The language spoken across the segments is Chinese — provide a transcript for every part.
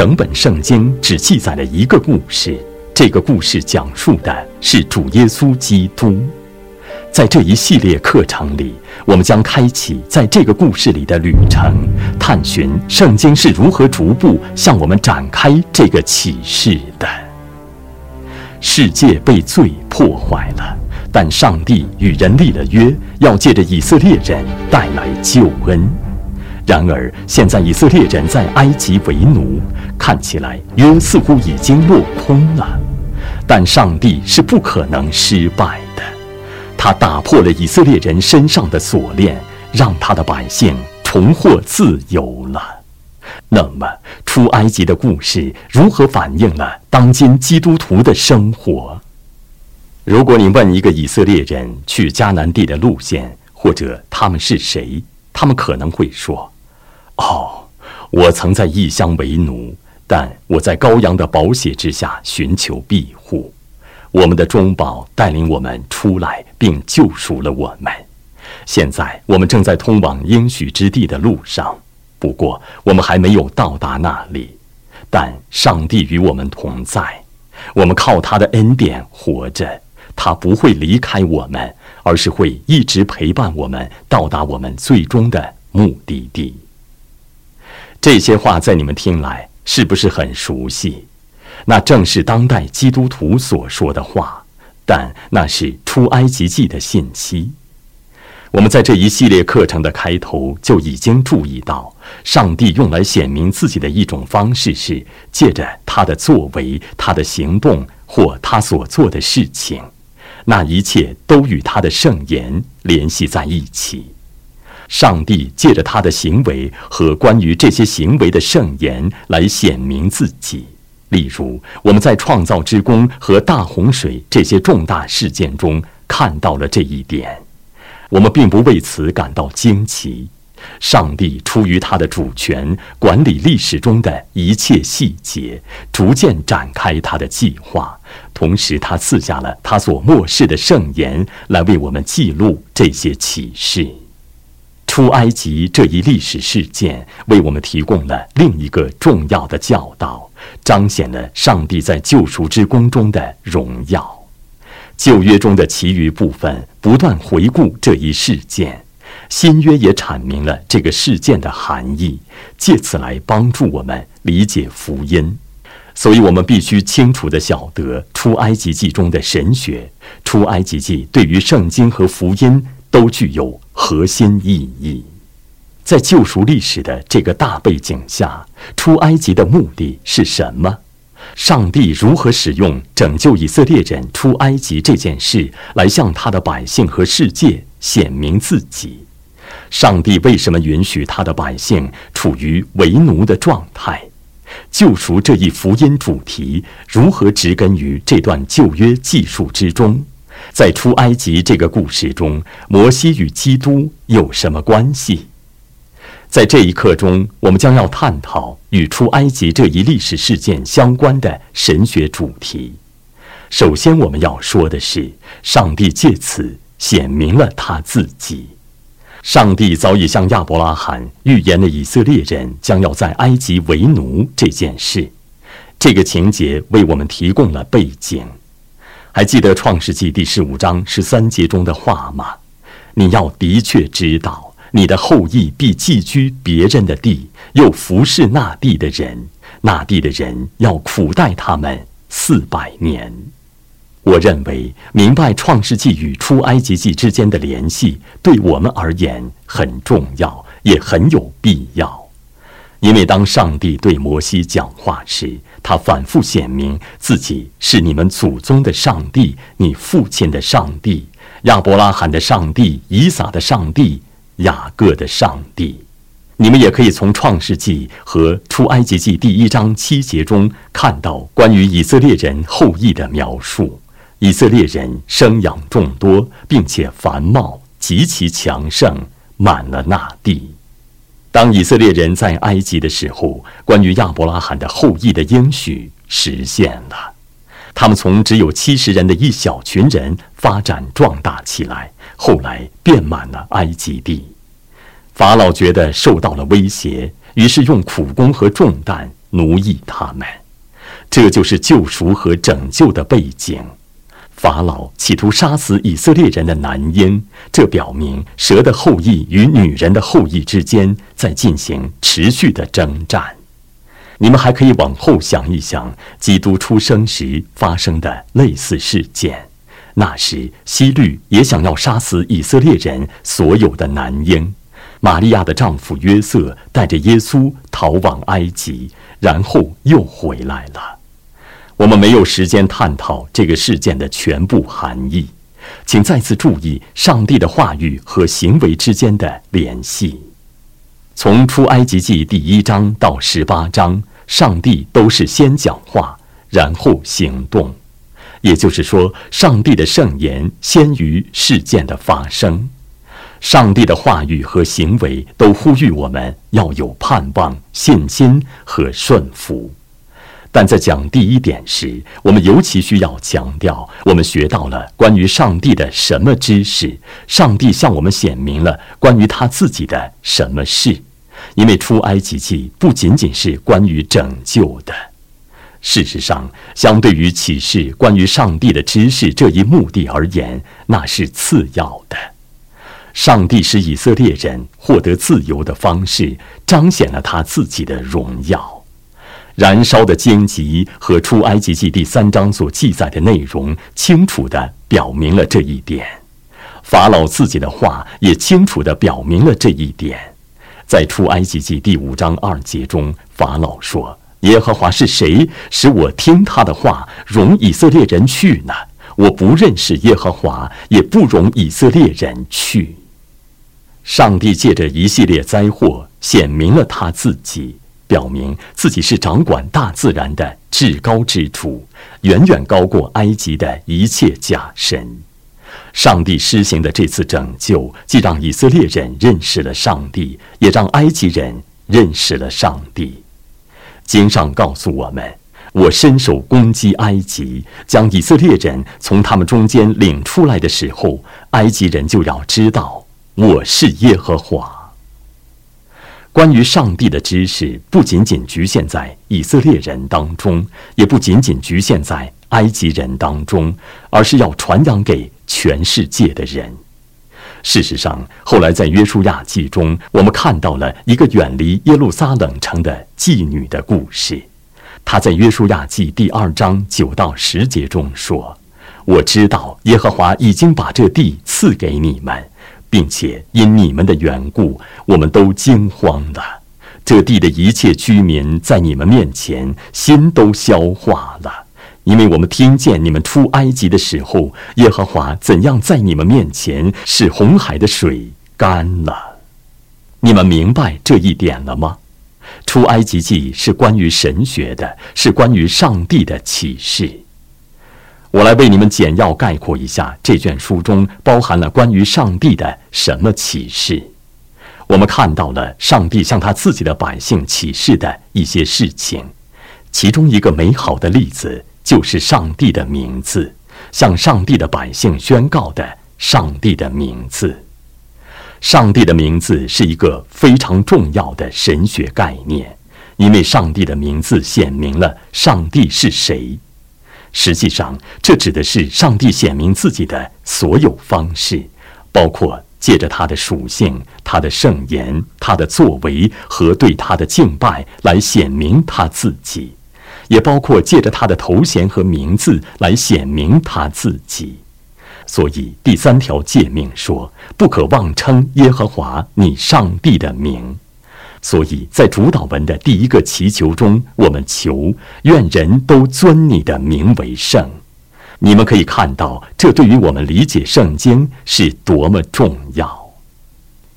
整本圣经只记载了一个故事，这个故事讲述的是主耶稣基督。在这一系列课程里，我们将开启在这个故事里的旅程，探寻圣经是如何逐步向我们展开这个启示的。世界被罪破坏了，但上帝与人立了约，要借着以色列人带来救恩。然而，现在以色列人在埃及为奴，看起来约似乎已经落空了。但上帝是不可能失败的。他打破了以色列人身上的锁链，让他的百姓重获自由了。那么，出埃及的故事如何反映了当今基督徒的生活？如果你问一个以色列人去迦南地的路线，或者他们是谁，他们可能会说：“哦，我曾在异乡为奴，但我在羔羊的宝血之下寻求庇护。”我们的中保带领我们出来，并救赎了我们。现在我们正在通往应许之地的路上，不过我们还没有到达那里。但上帝与我们同在，我们靠他的恩典活着。他不会离开我们，而是会一直陪伴我们到达我们最终的目的地。这些话在你们听来是不是很熟悉？那正是当代基督徒所说的话，但那是出埃及记的信息。我们在这一系列课程的开头就已经注意到，上帝用来显明自己的一种方式是借着他的作为、他的行动或他所做的事情，那一切都与他的圣言联系在一起。上帝借着他的行为和关于这些行为的圣言来显明自己。例如，我们在创造之功和大洪水这些重大事件中看到了这一点。我们并不为此感到惊奇。上帝出于他的主权，管理历史中的一切细节，逐渐展开他的计划。同时，他赐下了他所漠视的圣言，来为我们记录这些启示。出埃及这一历史事件，为我们提供了另一个重要的教导。彰显了上帝在救赎之功中的荣耀。旧约中的其余部分不断回顾这一事件，新约也阐明了这个事件的含义，借此来帮助我们理解福音。所以，我们必须清楚地晓得出埃及记中的神学。出埃及记对于圣经和福音都具有核心意义。在救赎历史的这个大背景下，出埃及的目的是什么？上帝如何使用拯救以色列人出埃及这件事来向他的百姓和世界显明自己？上帝为什么允许他的百姓处于为奴的状态？救赎这一福音主题如何植根于这段旧约记述之中？在出埃及这个故事中，摩西与基督有什么关系？在这一课中，我们将要探讨与出埃及这一历史事件相关的神学主题。首先，我们要说的是，上帝借此显明了他自己。上帝早已向亚伯拉罕预言了以色列人将要在埃及为奴这件事。这个情节为我们提供了背景。还记得创世纪第十五章十三节中的话吗？你要的确知道。你的后裔必寄居别人的地，又服侍那地的人，那地的人要苦待他们四百年。我认为明白创世纪与出埃及记之间的联系，对我们而言很重要，也很有必要。因为当上帝对摩西讲话时，他反复显明自己是你们祖宗的上帝，你父亲的上帝，亚伯拉罕的上帝，以撒的上帝。雅各的上帝，你们也可以从创世纪和出埃及记第一章七节中看到关于以色列人后裔的描述。以色列人生养众多，并且繁茂，极其强盛，满了那地。当以色列人在埃及的时候，关于亚伯拉罕的后裔的应许实现了。他们从只有七十人的一小群人发展壮大起来。后来遍满了埃及地，法老觉得受到了威胁，于是用苦工和重担奴役他们。这就是救赎和拯救的背景。法老企图杀死以色列人的男婴，这表明蛇的后裔与女人的后裔之间在进行持续的征战。你们还可以往后想一想，基督出生时发生的类似事件。那时，希律也想要杀死以色列人所有的男婴。玛利亚的丈夫约瑟带着耶稣逃往埃及，然后又回来了。我们没有时间探讨这个事件的全部含义，请再次注意上帝的话语和行为之间的联系。从出埃及记第一章到十八章，上帝都是先讲话，然后行动，也就是说，上帝的圣言先于事件的发生。上帝的话语和行为都呼吁我们要有盼望、信心和顺服。但在讲第一点时，我们尤其需要强调，我们学到了关于上帝的什么知识？上帝向我们显明了关于他自己的什么事？因为出埃及记不仅仅是关于拯救的。事实上，相对于启示关于上帝的知识这一目的而言，那是次要的。上帝使以色列人获得自由的方式，彰显了他自己的荣耀。燃烧的荆棘和出埃及记第三章所记载的内容，清楚地表明了这一点。法老自己的话也清楚地表明了这一点。在出埃及记第五章二节中，法老说：“耶和华是谁，使我听他的话，容以色列人去呢？我不认识耶和华，也不容以色列人去。”上帝借着一系列灾祸，显明了他自己。表明自己是掌管大自然的至高之主，远远高过埃及的一切假神。上帝施行的这次拯救，既让以色列人认识了上帝，也让埃及人认识了上帝。经上告诉我们：“我伸手攻击埃及，将以色列人从他们中间领出来的时候，埃及人就要知道我是耶和华。”关于上帝的知识不仅仅局限在以色列人当中，也不仅仅局限在埃及人当中，而是要传扬给全世界的人。事实上，后来在约书亚记中，我们看到了一个远离耶路撒冷城的妓女的故事。她在约书亚记第二章九到十节中说：“我知道耶和华已经把这地赐给你们。”并且因你们的缘故，我们都惊慌了。这地的一切居民在你们面前心都消化了，因为我们听见你们出埃及的时候，耶和华怎样在你们面前使红海的水干了。你们明白这一点了吗？出埃及记是关于神学的，是关于上帝的启示。我来为你们简要概括一下这卷书中包含了关于上帝的什么启示。我们看到了上帝向他自己的百姓启示的一些事情，其中一个美好的例子就是上帝的名字，向上帝的百姓宣告的上帝的名字。上帝的名字是一个非常重要的神学概念，因为上帝的名字显明了上帝是谁。实际上，这指的是上帝显明自己的所有方式，包括借着他的属性、他的圣言、他的作为和对他的敬拜来显明他自己，也包括借着他的头衔和名字来显明他自己。所以，第三条诫命说：“不可妄称耶和华你上帝的名。”所以在主导文的第一个祈求中，我们求愿人都尊你的名为圣。你们可以看到，这对于我们理解圣经是多么重要。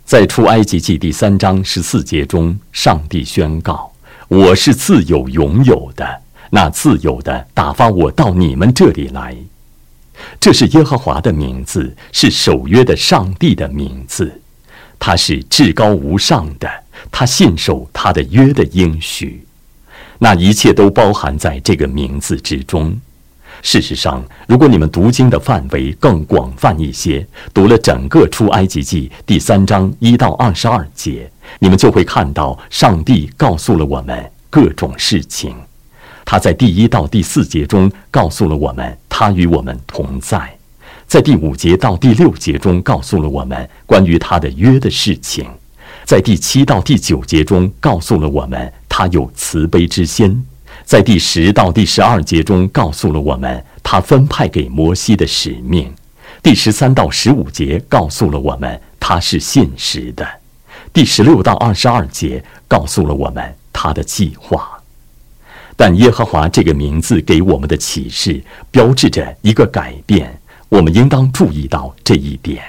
在出埃及记第三章十四节中，上帝宣告：“我是自有永有的，那自有的打发我到你们这里来。”这是耶和华的名字，是守约的上帝的名字，他是至高无上的。他信守他的约的应许，那一切都包含在这个名字之中。事实上，如果你们读经的范围更广泛一些，读了整个出埃及记第三章一到二十二节，你们就会看到，上帝告诉了我们各种事情。他在第一到第四节中告诉了我们，他与我们同在；在第五节到第六节中告诉了我们关于他的约的事情；在第七到第九节中告诉了我们他有慈悲之心；在第十到第十二节中告诉了我们他分派给摩西的使命；第十三到十五节告诉了我们他是现实的；第十六到二十二节告诉了我们他的计划。但耶和华这个名字给我们的启示，标志着一个改变。我们应当注意到这一点。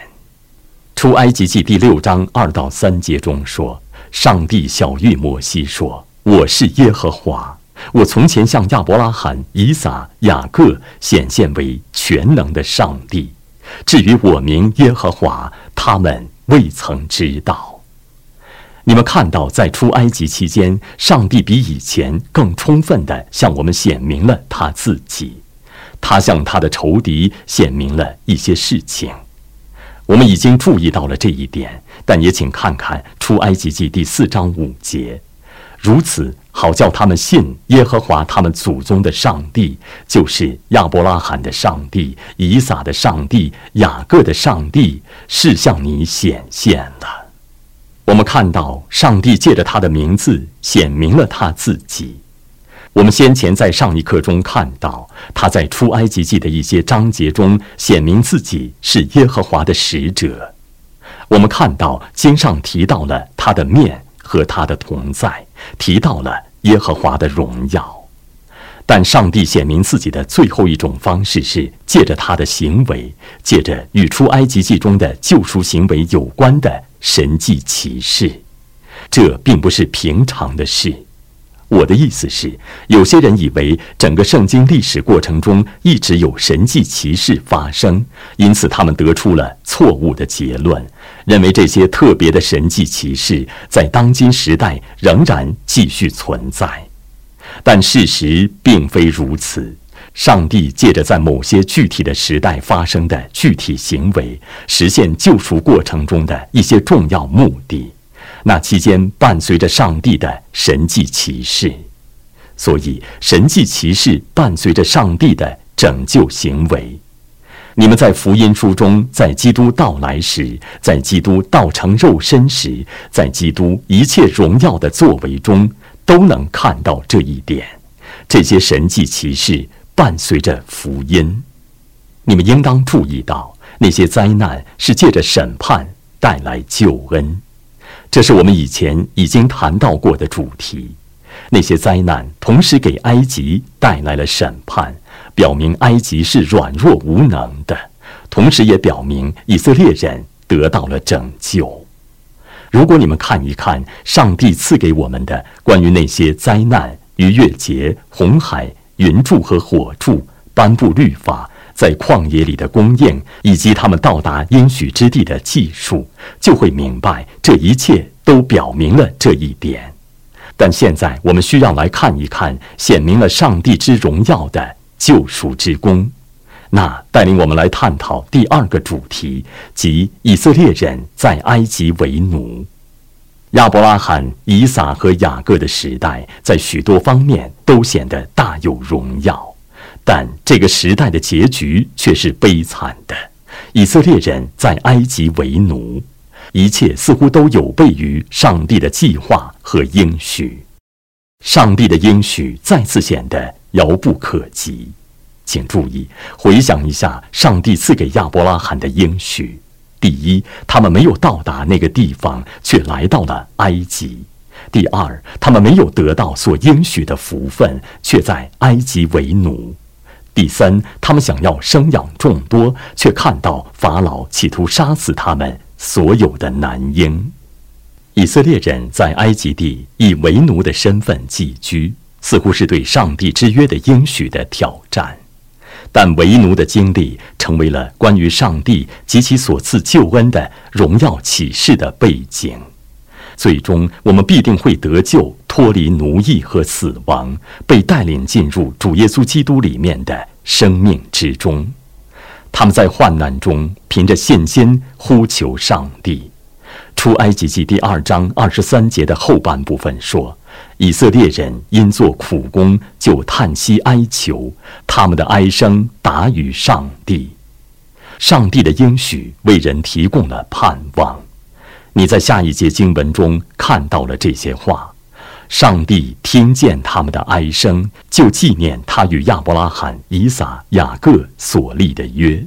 出埃及记第六章二到三节中说：“上帝小谕摩西说：‘我是耶和华，我从前向亚伯拉罕、以撒、雅各显现为全能的上帝。至于我名耶和华，他们未曾知道。’”你们看到，在出埃及期间，上帝比以前更充分地向我们显明了他自己。他向他的仇敌显明了一些事情。我们已经注意到了这一点，但也请看看出埃及记第四章五节：如此，好叫他们信耶和华他们祖宗的上帝，就是亚伯拉罕的上帝、以撒的上帝、雅各的上帝，是向你显现了。我们看到，上帝借着他的名字显明了他自己。我们先前在上一课中看到，他在出埃及记的一些章节中显明自己是耶和华的使者。我们看到经上提到了他的面和他的同在，提到了耶和华的荣耀。但上帝显明自己的最后一种方式是借着他的行为，借着与出埃及记中的救赎行为有关的。神迹奇事，这并不是平常的事。我的意思是，有些人以为整个圣经历史过程中一直有神迹奇事发生，因此他们得出了错误的结论，认为这些特别的神迹奇事在当今时代仍然继续存在。但事实并非如此。上帝借着在某些具体的时代发生的具体行为，实现救赎过程中的一些重要目的。那期间伴随着上帝的神迹奇事，所以神迹奇事伴随着上帝的拯救行为。你们在福音书中，在基督到来时，在基督道成肉身时，在基督一切荣耀的作为中，都能看到这一点。这些神迹奇事。伴随着福音，你们应当注意到，那些灾难是借着审判带来救恩。这是我们以前已经谈到过的主题。那些灾难同时给埃及带来了审判，表明埃及是软弱无能的，同时也表明以色列人得到了拯救。如果你们看一看上帝赐给我们的关于那些灾难、逾越节、红海。云柱和火柱颁布律法，在旷野里的供应，以及他们到达应许之地的技术，就会明白这一切都表明了这一点。但现在我们需要来看一看显明了上帝之荣耀的救赎之功。那带领我们来探讨第二个主题，即以色列人在埃及为奴。亚伯拉罕、以撒和雅各的时代，在许多方面都显得大有荣耀，但这个时代的结局却是悲惨的。以色列人在埃及为奴，一切似乎都有悖于上帝的计划和应许。上帝的应许再次显得遥不可及。请注意，回想一下上帝赐给亚伯拉罕的应许。第一，他们没有到达那个地方，却来到了埃及；第二，他们没有得到所应许的福分，却在埃及为奴；第三，他们想要生养众多，却看到法老企图杀死他们所有的男婴。以色列人在埃及地以为奴的身份寄居，似乎是对上帝之约的应许的挑战。但为奴的经历成为了关于上帝及其所赐救恩的荣耀启示的背景。最终，我们必定会得救，脱离奴役和死亡，被带领进入主耶稣基督里面的生命之中。他们在患难中凭着信心呼求上帝。出埃及记第二章二十三节的后半部分说：“以色列人因做苦工就叹息哀求，他们的哀声达于上帝。上帝的应许为人提供了盼望。你在下一节经文中看到了这些话。上帝听见他们的哀声，就纪念他与亚伯拉罕、以撒、雅各所立的约。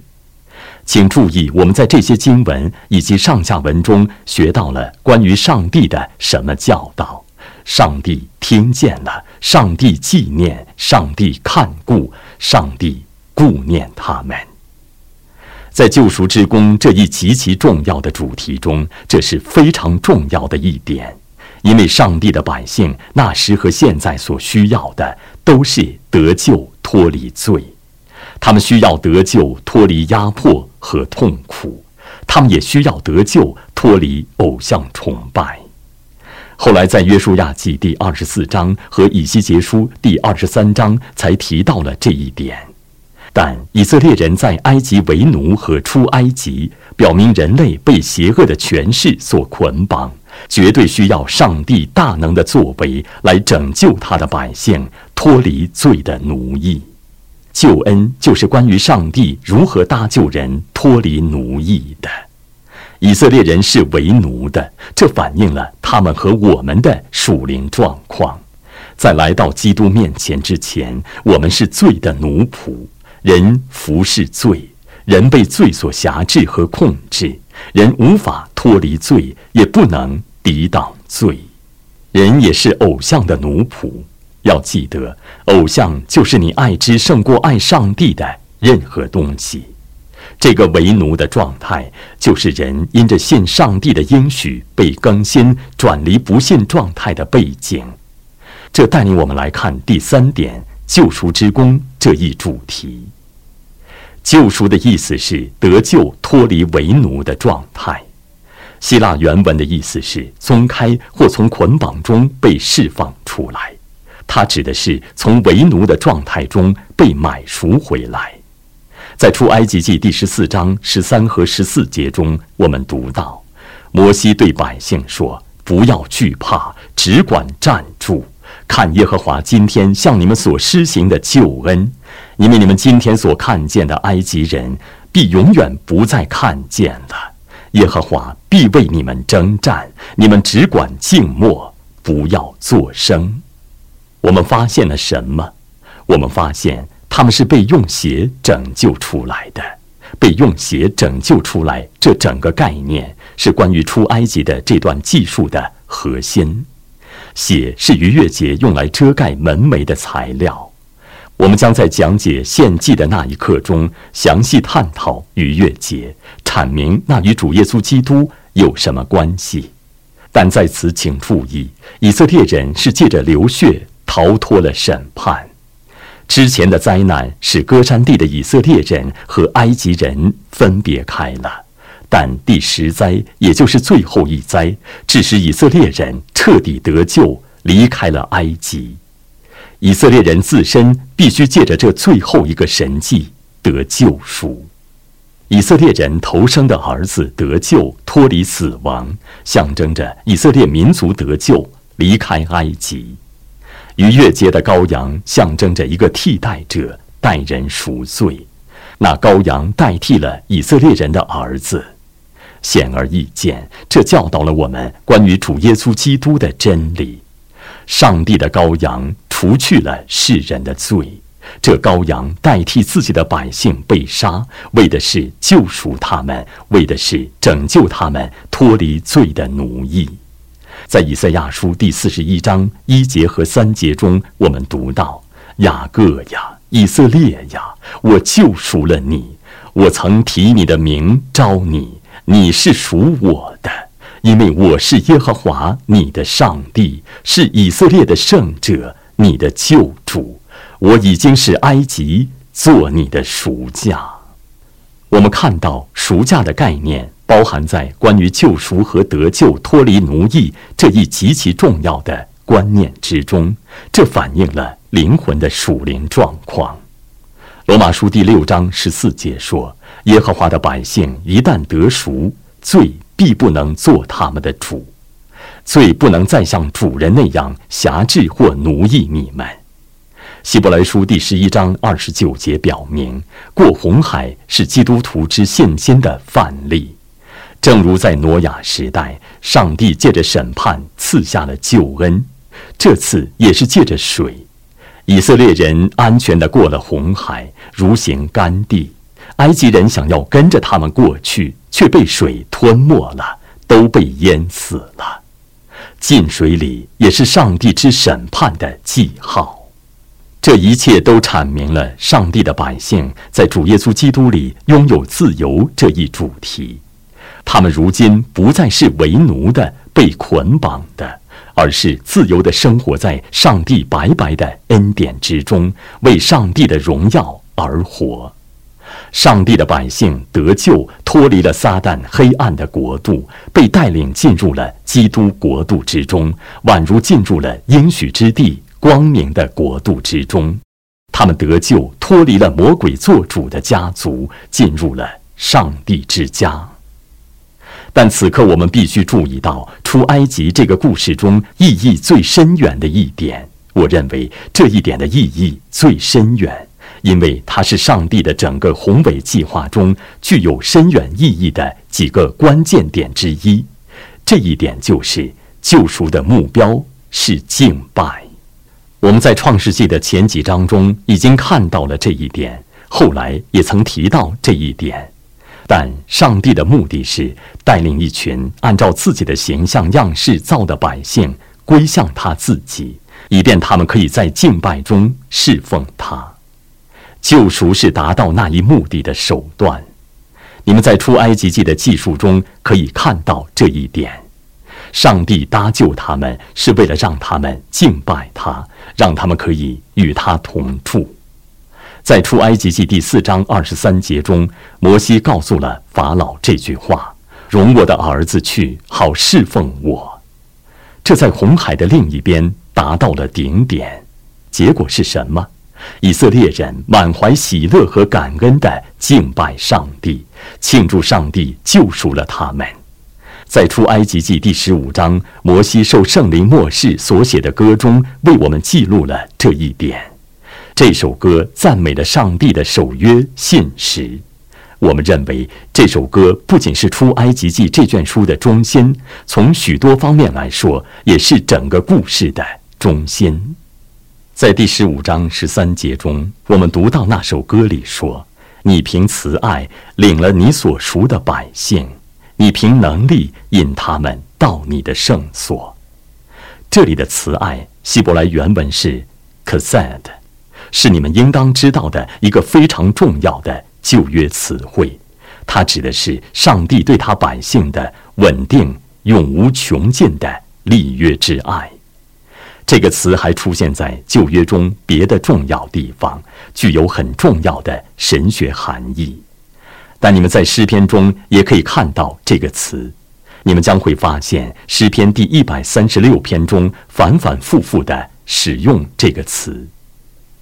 请注意，我们在这些经文以及上下文中学到了关于上帝的什么教导？上帝听见了，上帝纪念，上帝看顾，上帝顾念他们。在救赎之功这一极其重要的主题中，这是非常重要的一点，因为上帝的百姓那时和现在所需要的都是得救、脱离罪，他们需要得救、脱离压迫和痛苦，他们也需要得救、脱离偶像崇拜。后来在约书亚记第二十四章和以西结书第二十三章才提到了这一点。但以色列人在埃及为奴和出埃及，表明人类被邪恶的权势所捆绑，绝对需要上帝大能的作为来拯救他的百姓脱离罪的奴役。救恩就是关于上帝如何搭救人脱离奴役的。以色列人是为奴的，这反映了他们和我们的属灵状况。在来到基督面前之前，我们是罪的奴仆。人服侍罪，人被罪所辖制和控制，人无法脱离罪，也不能抵挡罪。人也是偶像的奴仆。要记得，偶像就是你爱之胜过爱上帝的任何东西。这个为奴的状态，就是人因着信上帝的应许被更新，转离不信状态的背景。这带领我们来看第三点：救赎之功这一主题。救赎的意思是得救、脱离为奴的状态。希腊原文的意思是松开或从捆绑中被释放出来，它指的是从为奴的状态中被买赎回来。在出埃及记第十四章十三和十四节中，我们读到，摩西对百姓说：“不要惧怕，只管站住，看耶和华今天向你们所施行的救恩。”因为你们今天所看见的埃及人，必永远不再看见了。耶和华必为你们征战，你们只管静默，不要作声。我们发现了什么？我们发现他们是被用血拯救出来的。被用血拯救出来，这整个概念是关于出埃及的这段技术的核心。血是逾越节用来遮盖门楣的材料。我们将在讲解献祭的那一刻中详细探讨逾越节，阐明那与主耶稣基督有什么关系。但在此请注意，以色列人是借着流血逃脱了审判。之前的灾难使歌山地的以色列人和埃及人分别开了，但第十灾，也就是最后一灾，致使以色列人彻底得救，离开了埃及。以色列人自身必须借着这最后一个神迹得救赎。以色列人投生的儿子得救，脱离死亡，象征着以色列民族得救，离开埃及。逾越节的羔羊象征着一个替代者，代人赎罪。那羔羊代替了以色列人的儿子。显而易见，这教导了我们关于主耶稣基督的真理。上帝的羔羊。除去了世人的罪，这羔羊代替自己的百姓被杀，为的是救赎他们，为的是拯救他们脱离罪的奴役。在以赛亚书第四十一章一节和三节中，我们读到：“雅各呀，以色列呀，我救赎了你，我曾提你的名招你，你是属我的，因为我是耶和华你的上帝，是以色列的圣者。”你的救主，我已经是埃及做你的赎价。我们看到赎价的概念包含在关于救赎和得救、脱离奴役这一极其重要的观念之中，这反映了灵魂的属灵状况。罗马书第六章十四节说：“耶和华的百姓一旦得赎，罪必不能做他们的主。”罪不能再像主人那样辖制或奴役你们。希伯来书第十一章二十九节表明，过红海是基督徒之信心的范例。正如在挪亚时代，上帝借着审判赐下了救恩，这次也是借着水。以色列人安全地过了红海，如行干地；埃及人想要跟着他们过去，却被水吞没了，都被淹死了。进水里也是上帝之审判的记号。这一切都阐明了上帝的百姓在主耶稣基督里拥有自由这一主题。他们如今不再是为奴的、被捆绑的，而是自由的生活在上帝白白的恩典之中，为上帝的荣耀而活。上帝的百姓得救，脱离了撒旦黑暗的国度，被带领进入了基督国度之中，宛如进入了应许之地。光明的国度之中，他们得救，脱离了魔鬼做主的家族，进入了上帝之家。但此刻，我们必须注意到出埃及这个故事中意义最深远的一点。我认为这一点的意义最深远，因为它是上帝的整个宏伟计划中具有深远意义的几个关键点之一。这一点就是救赎的目标是敬拜。我们在创世纪的前几章中已经看到了这一点，后来也曾提到这一点。但上帝的目的是带领一群按照自己的形象样式造的百姓归向他自己，以便他们可以在敬拜中侍奉他。救赎是达到那一目的的手段。你们在出埃及记的记述中可以看到这一点。上帝搭救他们，是为了让他们敬拜他，让他们可以与他同住。在出埃及记第四章二十三节中，摩西告诉了法老这句话：“容我的儿子去，好侍奉我。”这在红海的另一边达到了顶点。结果是什么？以色列人满怀喜乐和感恩地敬拜上帝，庆祝上帝救赎了他们。在出埃及记第十五章，摩西受圣灵漠视所写的歌中，为我们记录了这一点。这首歌赞美了上帝的守约信实。我们认为这首歌不仅是出埃及记这卷书的中心，从许多方面来说，也是整个故事的中心。在第十五章十三节中，我们读到那首歌里说：“你凭慈爱领了你所赎的百姓。”你凭能力引他们到你的圣所。这里的慈爱，希伯来原文是 k a s a d 是你们应当知道的一个非常重要的旧约词汇。它指的是上帝对他百姓的稳定、永无穷尽的立约之爱。这个词还出现在旧约中别的重要地方，具有很重要的神学含义。但你们在诗篇中也可以看到这个词，你们将会发现诗篇第一百三十六篇中反反复复的使用这个词。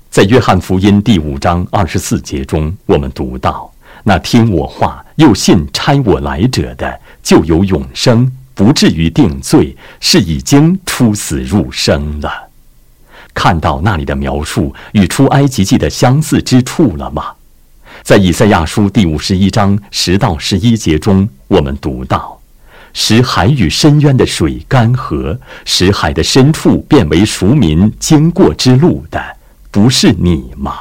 在约翰福音第五章二十四节中，我们读到：“那听我话又信差我来者的，就有永生，不至于定罪，是已经出死入生了。”看到那里的描述与出埃及记的相似之处了吗？在以赛亚书第五十一章十到十一节中，我们读到：“使海与深渊的水干涸，使海的深处变为赎民经过之路的，不是你吗？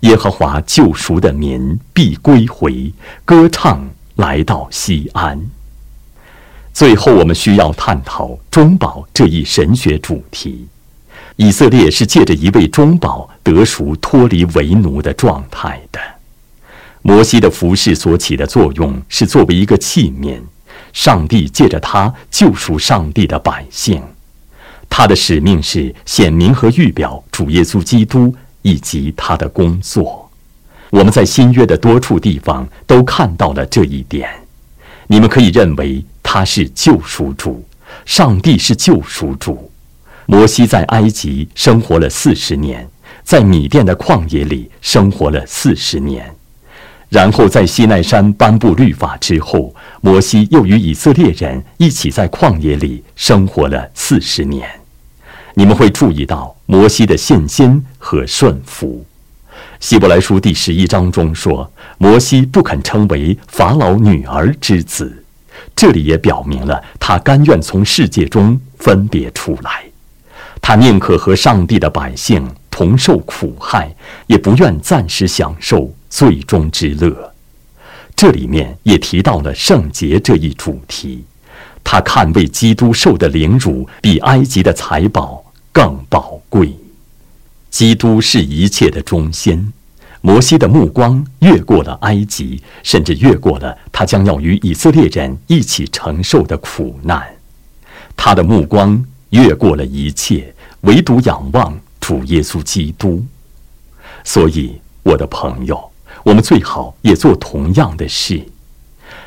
耶和华救赎的民必归回，歌唱来到西安。”最后，我们需要探讨中保这一神学主题。以色列是借着一位中保得赎，脱离为奴的状态的。摩西的服饰所起的作用是作为一个器皿，上帝借着他救赎上帝的百姓。他的使命是显明和预表主耶稣基督以及他的工作。我们在新约的多处地方都看到了这一点。你们可以认为他是救赎主，上帝是救赎主。摩西在埃及生活了四十年，在米甸的旷野里生活了四十年。然后在西奈山颁布律法之后，摩西又与以色列人一起在旷野里生活了四十年。你们会注意到摩西的信心和顺服。希伯来书第十一章中说，摩西不肯称为法老女儿之子，这里也表明了他甘愿从世界中分别出来，他宁可和上帝的百姓同受苦害，也不愿暂时享受最终之乐。这里面也提到了圣洁这一主题，他看为基督受的凌辱比埃及的财宝更宝贵。基督是一切的中心。摩西的目光越过了埃及，甚至越过了他将要与以色列人一起承受的苦难。他的目光越过了一切，唯独仰望主耶稣基督。所以，我的朋友，我们最好也做同样的事。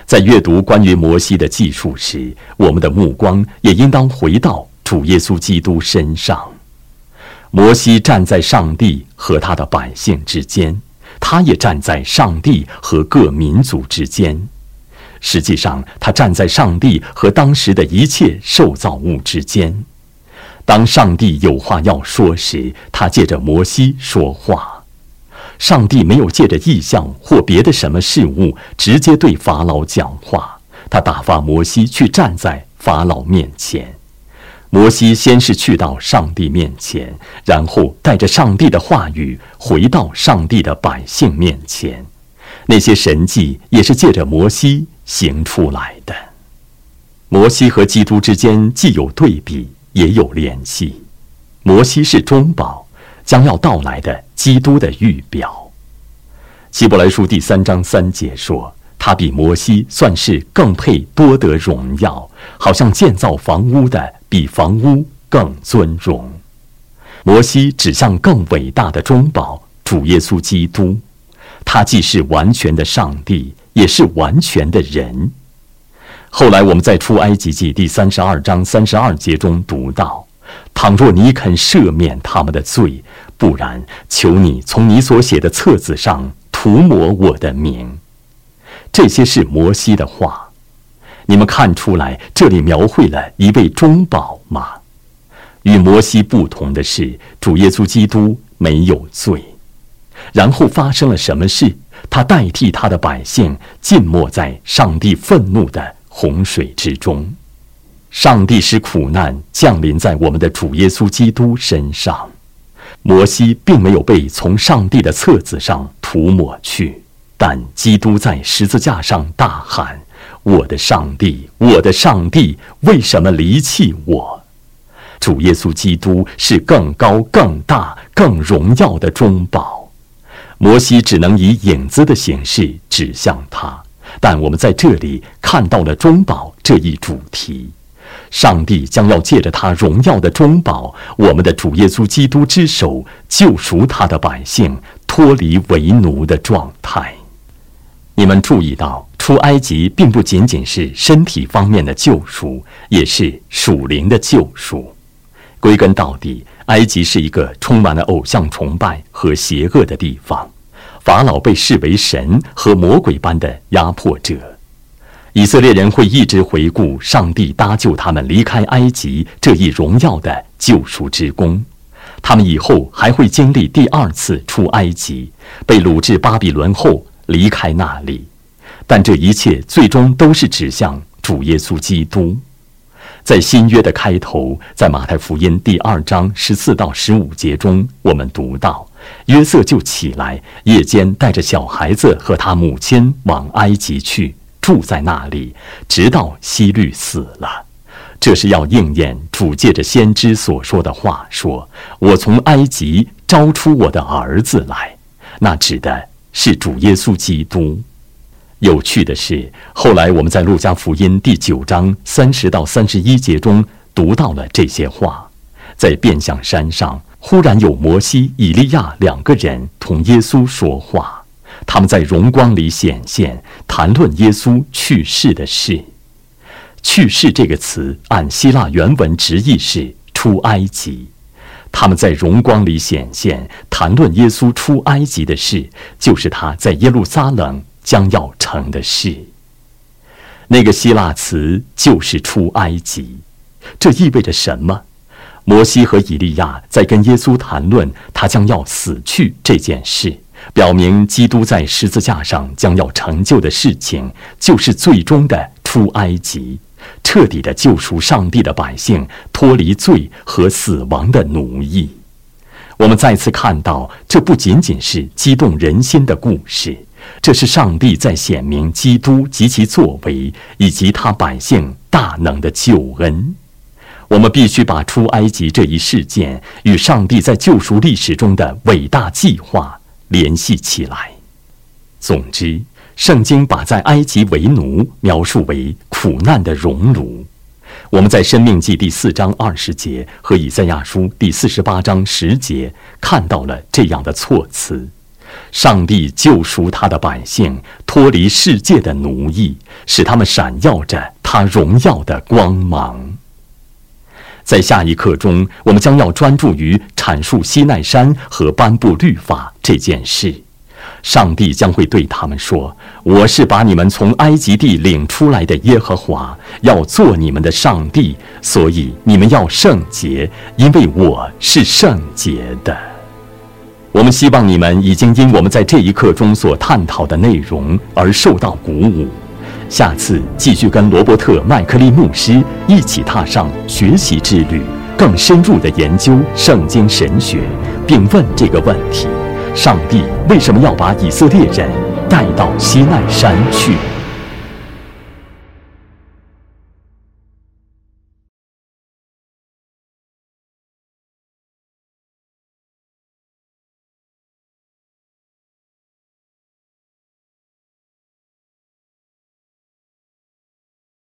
在阅读关于摩西的记述时，我们的目光也应当回到主耶稣基督身上。摩西站在上帝和他的百姓之间，他也站在上帝和各民族之间。实际上，他站在上帝和当时的一切受造物之间。当上帝有话要说时，他借着摩西说话。上帝没有借着异象或别的什么事物直接对法老讲话，他打发摩西去站在法老面前。摩西先是去到上帝面前，然后带着上帝的话语回到上帝的百姓面前。那些神迹也是借着摩西行出来的。摩西和基督之间既有对比，也有联系。摩西是中保，将要到来的基督的预表。希伯来书第三章三节说。他比摩西算是更配多得荣耀，好像建造房屋的比房屋更尊荣。摩西指向更伟大的中保主耶稣基督，他既是完全的上帝，也是完全的人。后来我们在出埃及记第三十二章三十二节中读到：“倘若你肯赦免他们的罪，不然，求你从你所写的册子上涂抹我的名。”这些是摩西的话，你们看出来这里描绘了一位中保吗？与摩西不同的是，主耶稣基督没有罪。然后发生了什么事？他代替他的百姓浸没在上帝愤怒的洪水之中。上帝使苦难降临在我们的主耶稣基督身上。摩西并没有被从上帝的册子上涂抹去。但基督在十字架上大喊：“我的上帝，我的上帝，为什么离弃我？”主耶稣基督是更高、更大、更荣耀的中保。摩西只能以影子的形式指向他，但我们在这里看到了中保这一主题。上帝将要借着他荣耀的中保，我们的主耶稣基督之手，救赎他的百姓，脱离为奴的状态。你们注意到，出埃及并不仅仅是身体方面的救赎，也是属灵的救赎。归根到底，埃及是一个充满了偶像崇拜和邪恶的地方。法老被视为神和魔鬼般的压迫者。以色列人会一直回顾上帝搭救他们离开埃及这一荣耀的救赎之功。他们以后还会经历第二次出埃及，被掳至巴比伦后。离开那里，但这一切最终都是指向主耶稣基督。在新约的开头，在马太福音第二章十四到十五节中，我们读到约瑟就起来，夜间带着小孩子和他母亲往埃及去，住在那里，直到希律死了。这是要应验主借着先知所说的话，说：“我从埃及招出我的儿子来。”那指的。是主耶稣基督。有趣的是，后来我们在路加福音第九章三十到三十一节中读到了这些话。在变相山上，忽然有摩西、以利亚两个人同耶稣说话，他们在荣光里显现，谈论耶稣去世的事。去世这个词按希腊原文直译是出埃及。他们在荣光里显现，谈论耶稣出埃及的事，就是他在耶路撒冷将要成的事。那个希腊词就是出埃及，这意味着什么？摩西和以利亚在跟耶稣谈论他将要死去这件事，表明基督在十字架上将要成就的事情，就是最终的出埃及，彻底的救赎上帝的百姓，脱离罪和死亡的奴役。我们再次看到，这不仅仅是激动人心的故事，这是上帝在显明基督及其作为，以及他百姓大能的救恩。我们必须把出埃及这一事件与上帝在救赎历史中的伟大计划联系起来。总之，圣经把在埃及为奴描述为苦难的熔炉。我们在《生命记》第四章二十节和《以赛亚书》第四十八章十节看到了这样的措辞：上帝救赎他的百姓，脱离世界的奴役，使他们闪耀着他荣耀的光芒。在下一课中，我们将要专注于阐述西奈山和颁布律法这件事。上帝将会对他们说：“我是把你们从埃及地领出来的耶和华，要做你们的上帝，所以你们要圣洁，因为我是圣洁的。”我们希望你们已经因我们在这一课中所探讨的内容而受到鼓舞。下次继续跟罗伯特·麦克利牧师一起踏上学习之旅，更深入的研究圣经神学，并问这个问题：上帝为什么要把以色列人带到西奈山去？